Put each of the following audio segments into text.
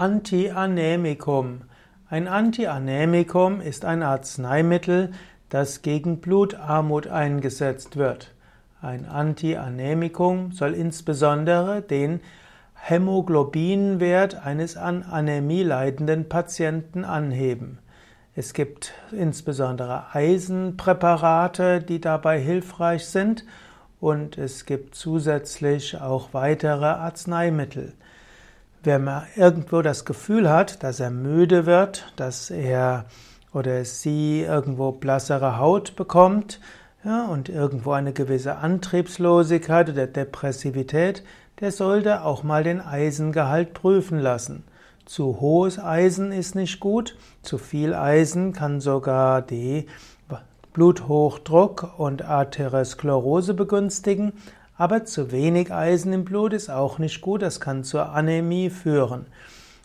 Antianämikum. Ein Antianämikum ist ein Arzneimittel, das gegen Blutarmut eingesetzt wird. Ein Antianämikum soll insbesondere den Hämoglobinwert eines an Anämie leidenden Patienten anheben. Es gibt insbesondere Eisenpräparate, die dabei hilfreich sind, und es gibt zusätzlich auch weitere Arzneimittel. Wer irgendwo das Gefühl hat, dass er müde wird, dass er oder sie irgendwo blassere Haut bekommt ja, und irgendwo eine gewisse Antriebslosigkeit oder Depressivität, der sollte auch mal den Eisengehalt prüfen lassen. Zu hohes Eisen ist nicht gut, zu viel Eisen kann sogar die Bluthochdruck und Arteriosklerose begünstigen, aber zu wenig Eisen im Blut ist auch nicht gut, das kann zur Anämie führen.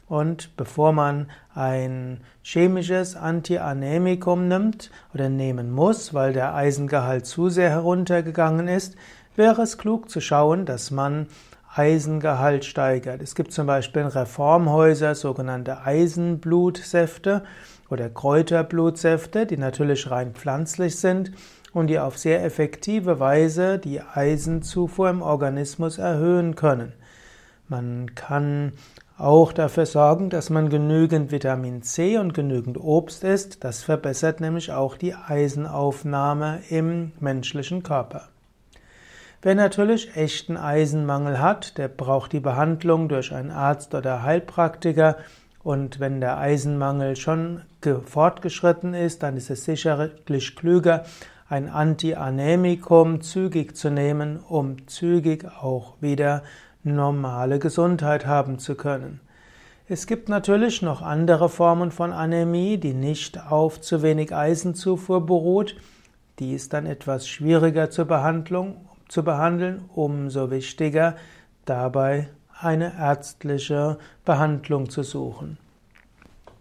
Und bevor man ein chemisches Antianämikum nimmt oder nehmen muss, weil der Eisengehalt zu sehr heruntergegangen ist, wäre es klug zu schauen, dass man Eisengehalt steigert. Es gibt zum Beispiel in Reformhäuser sogenannte Eisenblutsäfte oder Kräuterblutsäfte, die natürlich rein pflanzlich sind und die auf sehr effektive Weise die Eisenzufuhr im Organismus erhöhen können. Man kann auch dafür sorgen, dass man genügend Vitamin C und genügend Obst isst. Das verbessert nämlich auch die Eisenaufnahme im menschlichen Körper. Wer natürlich echten Eisenmangel hat, der braucht die Behandlung durch einen Arzt oder Heilpraktiker. Und wenn der Eisenmangel schon fortgeschritten ist, dann ist es sicherlich klüger, ein Antianämikum zügig zu nehmen, um zügig auch wieder normale Gesundheit haben zu können. Es gibt natürlich noch andere Formen von Anämie, die nicht auf zu wenig Eisenzufuhr beruht. Die ist dann etwas schwieriger zur Behandlung, zu behandeln, umso wichtiger dabei eine ärztliche Behandlung zu suchen.